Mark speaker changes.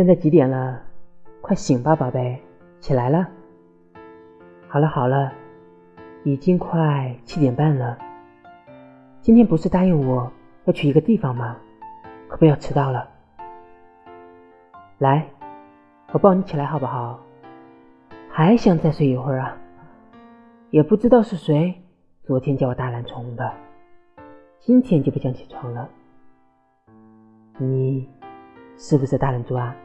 Speaker 1: 现在几点了？快醒吧宝贝起来了。好了好了已经快七点半了。今天不是答应我要去一个地方吗？可不要迟到了。来我抱你起来好不好？还想再睡一会儿啊？也不知道是谁昨天叫我大懒虫的。今天就不想起床了。你是不是大懒猪啊？